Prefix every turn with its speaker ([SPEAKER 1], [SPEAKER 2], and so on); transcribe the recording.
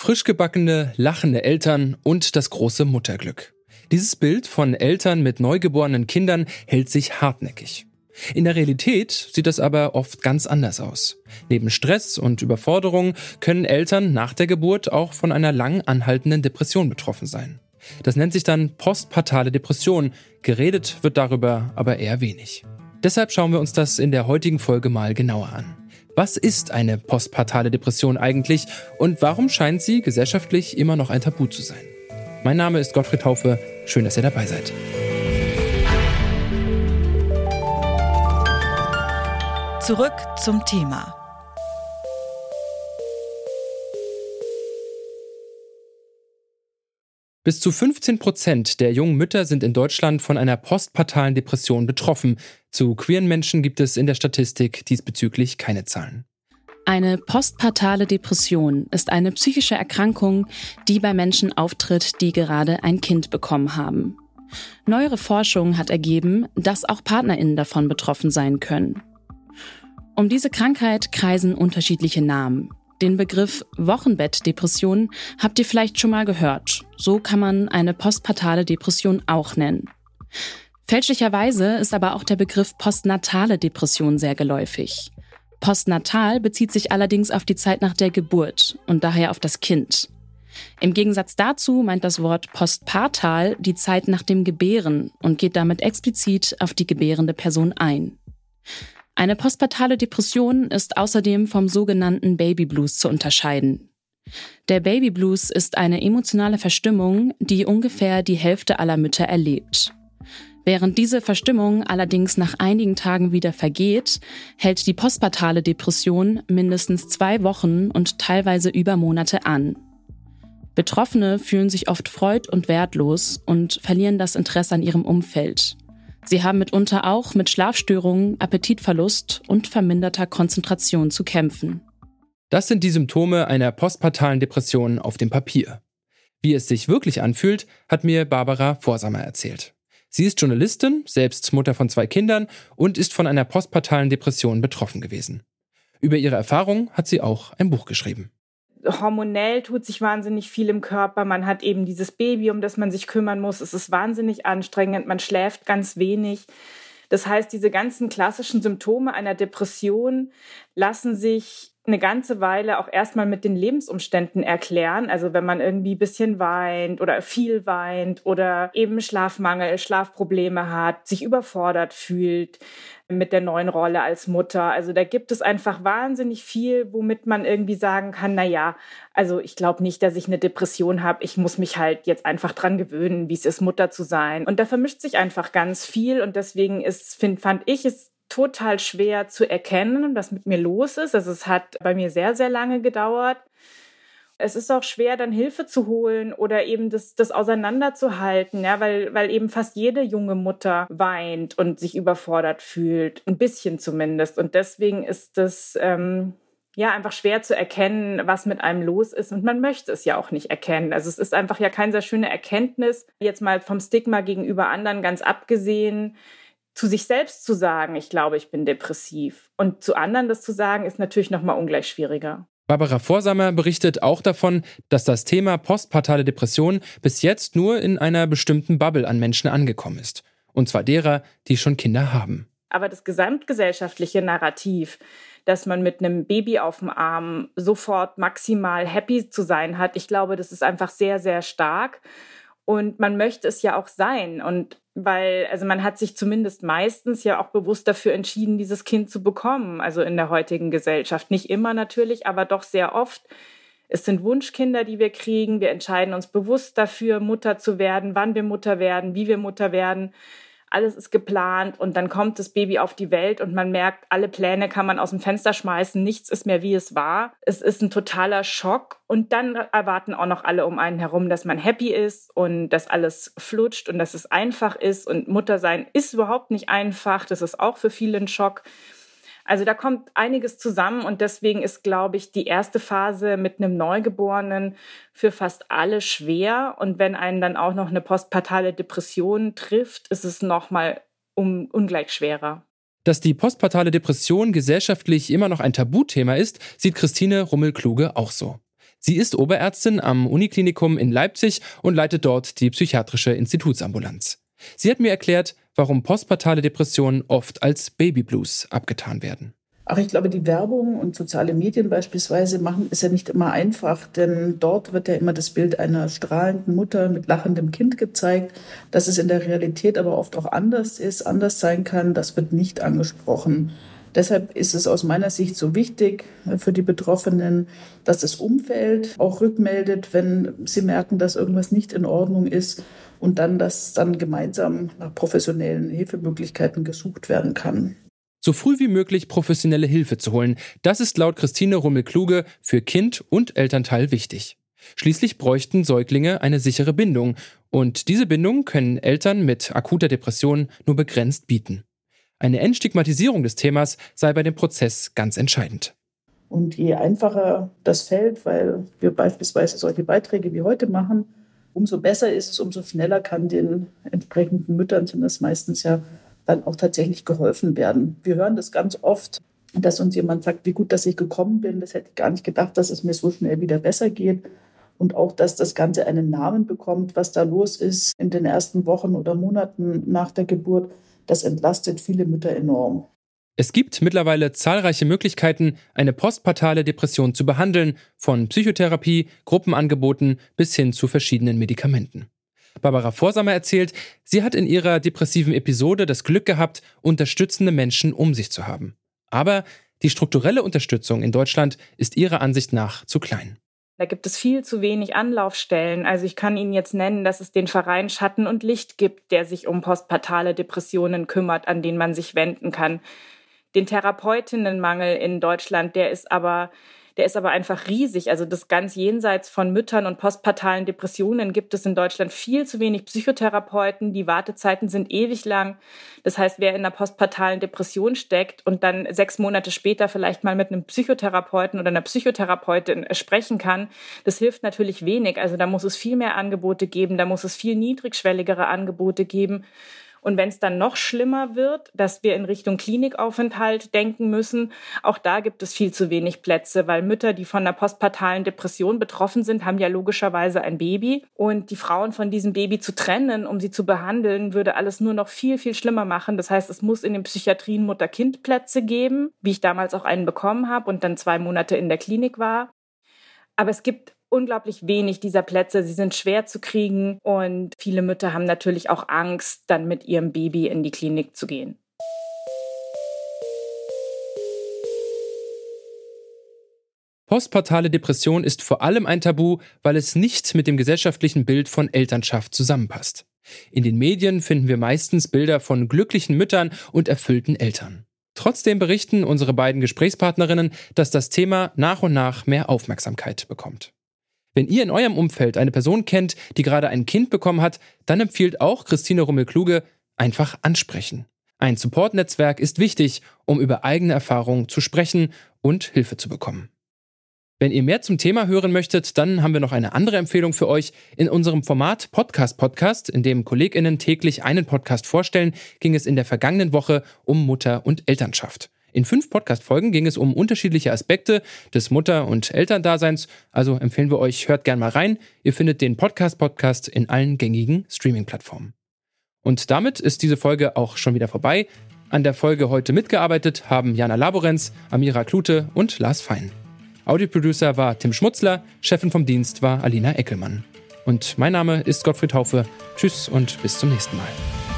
[SPEAKER 1] Frisch gebackene, lachende Eltern und das große Mutterglück. Dieses Bild von Eltern mit neugeborenen Kindern hält sich hartnäckig. In der Realität sieht das aber oft ganz anders aus. Neben Stress und Überforderung können Eltern nach der Geburt auch von einer lang anhaltenden Depression betroffen sein. Das nennt sich dann postpartale Depression. Geredet wird darüber aber eher wenig. Deshalb schauen wir uns das in der heutigen Folge mal genauer an. Was ist eine postpartale Depression eigentlich und warum scheint sie gesellschaftlich immer noch ein Tabu zu sein? Mein Name ist Gottfried Haufe. Schön, dass ihr dabei seid.
[SPEAKER 2] Zurück zum Thema.
[SPEAKER 1] Bis zu 15 Prozent der jungen Mütter sind in Deutschland von einer postpartalen Depression betroffen. Zu queeren Menschen gibt es in der Statistik diesbezüglich keine Zahlen.
[SPEAKER 3] Eine postpartale Depression ist eine psychische Erkrankung, die bei Menschen auftritt, die gerade ein Kind bekommen haben. Neuere Forschung hat ergeben, dass auch Partnerinnen davon betroffen sein können. Um diese Krankheit kreisen unterschiedliche Namen. Den Begriff Wochenbettdepression habt ihr vielleicht schon mal gehört. So kann man eine postpartale Depression auch nennen. Fälschlicherweise ist aber auch der Begriff postnatale Depression sehr geläufig. Postnatal bezieht sich allerdings auf die Zeit nach der Geburt und daher auf das Kind. Im Gegensatz dazu meint das Wort postpartal die Zeit nach dem Gebären und geht damit explizit auf die gebärende Person ein. Eine postpartale Depression ist außerdem vom sogenannten Baby Blues zu unterscheiden. Der Baby Blues ist eine emotionale Verstimmung, die ungefähr die Hälfte aller Mütter erlebt. Während diese Verstimmung allerdings nach einigen Tagen wieder vergeht, hält die postpartale Depression mindestens zwei Wochen und teilweise über Monate an. Betroffene fühlen sich oft freud und wertlos und verlieren das Interesse an ihrem Umfeld. Sie haben mitunter auch mit Schlafstörungen, Appetitverlust und verminderter Konzentration zu kämpfen.
[SPEAKER 1] Das sind die Symptome einer postpartalen Depression auf dem Papier. Wie es sich wirklich anfühlt, hat mir Barbara Vorsamer erzählt. Sie ist Journalistin, selbst Mutter von zwei Kindern und ist von einer postpartalen Depression betroffen gewesen. Über ihre Erfahrung hat sie auch ein Buch geschrieben
[SPEAKER 4] hormonell tut sich wahnsinnig viel im Körper. Man hat eben dieses Baby, um das man sich kümmern muss. Es ist wahnsinnig anstrengend. Man schläft ganz wenig. Das heißt, diese ganzen klassischen Symptome einer Depression lassen sich eine ganze Weile auch erstmal mit den Lebensumständen erklären. Also wenn man irgendwie bisschen weint oder viel weint oder eben Schlafmangel, Schlafprobleme hat, sich überfordert fühlt mit der neuen Rolle als Mutter. Also da gibt es einfach wahnsinnig viel, womit man irgendwie sagen kann, na ja, also ich glaube nicht, dass ich eine Depression habe. Ich muss mich halt jetzt einfach dran gewöhnen, wie es ist, Mutter zu sein. Und da vermischt sich einfach ganz viel und deswegen ist, find, fand ich es total schwer zu erkennen, was mit mir los ist. Also es hat bei mir sehr, sehr lange gedauert. Es ist auch schwer, dann Hilfe zu holen oder eben das, das auseinanderzuhalten, ja, weil, weil eben fast jede junge Mutter weint und sich überfordert fühlt, ein bisschen zumindest. Und deswegen ist das ähm, ja einfach schwer zu erkennen, was mit einem los ist. Und man möchte es ja auch nicht erkennen. Also es ist einfach ja keine sehr schöne Erkenntnis, jetzt mal vom Stigma gegenüber anderen ganz abgesehen zu sich selbst zu sagen, ich glaube, ich bin depressiv und zu anderen das zu sagen, ist natürlich noch mal ungleich schwieriger.
[SPEAKER 1] Barbara Vorsamer berichtet auch davon, dass das Thema postpartale Depression bis jetzt nur in einer bestimmten Bubble an Menschen angekommen ist. Und zwar derer, die schon Kinder haben.
[SPEAKER 4] Aber das gesamtgesellschaftliche Narrativ, dass man mit einem Baby auf dem Arm sofort maximal happy zu sein hat, ich glaube, das ist einfach sehr, sehr stark. Und man möchte es ja auch sein. Und weil, also man hat sich zumindest meistens ja auch bewusst dafür entschieden, dieses Kind zu bekommen. Also in der heutigen Gesellschaft. Nicht immer natürlich, aber doch sehr oft. Es sind Wunschkinder, die wir kriegen. Wir entscheiden uns bewusst dafür, Mutter zu werden, wann wir Mutter werden, wie wir Mutter werden alles ist geplant und dann kommt das Baby auf die Welt und man merkt, alle Pläne kann man aus dem Fenster schmeißen, nichts ist mehr wie es war. Es ist ein totaler Schock und dann erwarten auch noch alle um einen herum, dass man happy ist und dass alles flutscht und dass es einfach ist und Muttersein ist überhaupt nicht einfach, das ist auch für viele ein Schock. Also da kommt einiges zusammen und deswegen ist, glaube ich, die erste Phase mit einem Neugeborenen für fast alle schwer. Und wenn einen dann auch noch eine postpartale Depression trifft, ist es nochmal um, ungleich schwerer.
[SPEAKER 1] Dass die postpartale Depression gesellschaftlich immer noch ein Tabuthema ist, sieht Christine Rummel-Kluge auch so. Sie ist Oberärztin am Uniklinikum in Leipzig und leitet dort die psychiatrische Institutsambulanz. Sie hat mir erklärt, warum postpartale Depressionen oft als Babyblues abgetan werden.
[SPEAKER 5] Ach, ich glaube, die Werbung und soziale Medien beispielsweise machen es ja nicht immer einfach, denn dort wird ja immer das Bild einer strahlenden Mutter mit lachendem Kind gezeigt. Dass es in der Realität aber oft auch anders ist, anders sein kann, das wird nicht angesprochen. Deshalb ist es aus meiner Sicht so wichtig für die Betroffenen, dass das Umfeld auch rückmeldet, wenn sie merken, dass irgendwas nicht in Ordnung ist und dann, dass dann gemeinsam nach professionellen Hilfemöglichkeiten gesucht werden kann
[SPEAKER 1] so früh wie möglich professionelle Hilfe zu holen. Das ist laut Christine Rummel-Kluge für Kind und Elternteil wichtig. Schließlich bräuchten Säuglinge eine sichere Bindung und diese Bindung können Eltern mit akuter Depression nur begrenzt bieten. Eine Entstigmatisierung des Themas sei bei dem Prozess ganz entscheidend.
[SPEAKER 5] Und je einfacher das fällt, weil wir beispielsweise solche Beiträge wie heute machen, umso besser ist es, umso schneller kann den entsprechenden Müttern, sind das meistens ja dann auch tatsächlich geholfen werden. Wir hören das ganz oft, dass uns jemand sagt, wie gut, dass ich gekommen bin. Das hätte ich gar nicht gedacht, dass es mir so schnell wieder besser geht. Und auch, dass das Ganze einen Namen bekommt, was da los ist in den ersten Wochen oder Monaten nach der Geburt, das entlastet viele Mütter enorm.
[SPEAKER 1] Es gibt mittlerweile zahlreiche Möglichkeiten, eine postpartale Depression zu behandeln, von Psychotherapie, Gruppenangeboten bis hin zu verschiedenen Medikamenten. Barbara Vorsamer erzählt, sie hat in ihrer depressiven Episode das Glück gehabt, unterstützende Menschen um sich zu haben. Aber die strukturelle Unterstützung in Deutschland ist ihrer Ansicht nach zu klein.
[SPEAKER 4] Da gibt es viel zu wenig Anlaufstellen. Also ich kann Ihnen jetzt nennen, dass es den Verein Schatten und Licht gibt, der sich um postpartale Depressionen kümmert, an den man sich wenden kann. Den Therapeutinnenmangel in Deutschland, der ist aber der ist aber einfach riesig. Also das ganz jenseits von Müttern und postpartalen Depressionen gibt es in Deutschland viel zu wenig Psychotherapeuten. Die Wartezeiten sind ewig lang. Das heißt, wer in einer postpartalen Depression steckt und dann sechs Monate später vielleicht mal mit einem Psychotherapeuten oder einer Psychotherapeutin sprechen kann, das hilft natürlich wenig. Also da muss es viel mehr Angebote geben, da muss es viel niedrigschwelligere Angebote geben. Und wenn es dann noch schlimmer wird, dass wir in Richtung Klinikaufenthalt denken müssen, auch da gibt es viel zu wenig Plätze, weil Mütter, die von einer postpartalen Depression betroffen sind, haben ja logischerweise ein Baby. Und die Frauen von diesem Baby zu trennen, um sie zu behandeln, würde alles nur noch viel, viel schlimmer machen. Das heißt, es muss in den Psychiatrien Mutter-Kind-Plätze geben, wie ich damals auch einen bekommen habe und dann zwei Monate in der Klinik war. Aber es gibt unglaublich wenig dieser Plätze. Sie sind schwer zu kriegen und viele Mütter haben natürlich auch Angst, dann mit ihrem Baby in die Klinik zu gehen.
[SPEAKER 1] Postpartale Depression ist vor allem ein Tabu, weil es nicht mit dem gesellschaftlichen Bild von Elternschaft zusammenpasst. In den Medien finden wir meistens Bilder von glücklichen Müttern und erfüllten Eltern. Trotzdem berichten unsere beiden Gesprächspartnerinnen, dass das Thema nach und nach mehr Aufmerksamkeit bekommt. Wenn ihr in eurem Umfeld eine Person kennt, die gerade ein Kind bekommen hat, dann empfiehlt auch Christine Rummel-Kluge einfach ansprechen. Ein Support-Netzwerk ist wichtig, um über eigene Erfahrungen zu sprechen und Hilfe zu bekommen. Wenn ihr mehr zum Thema hören möchtet, dann haben wir noch eine andere Empfehlung für euch. In unserem Format Podcast Podcast, in dem KollegInnen täglich einen Podcast vorstellen, ging es in der vergangenen Woche um Mutter und Elternschaft. In fünf Podcast-Folgen ging es um unterschiedliche Aspekte des Mutter- und Elterndaseins. Also empfehlen wir euch, hört gern mal rein. Ihr findet den Podcast-Podcast in allen gängigen Streaming-Plattformen. Und damit ist diese Folge auch schon wieder vorbei. An der Folge heute mitgearbeitet haben Jana Laborenz, Amira Klute und Lars Fein. Audioproducer war Tim Schmutzler, Chefin vom Dienst war Alina Eckelmann. Und mein Name ist Gottfried Haufe. Tschüss und bis zum nächsten Mal.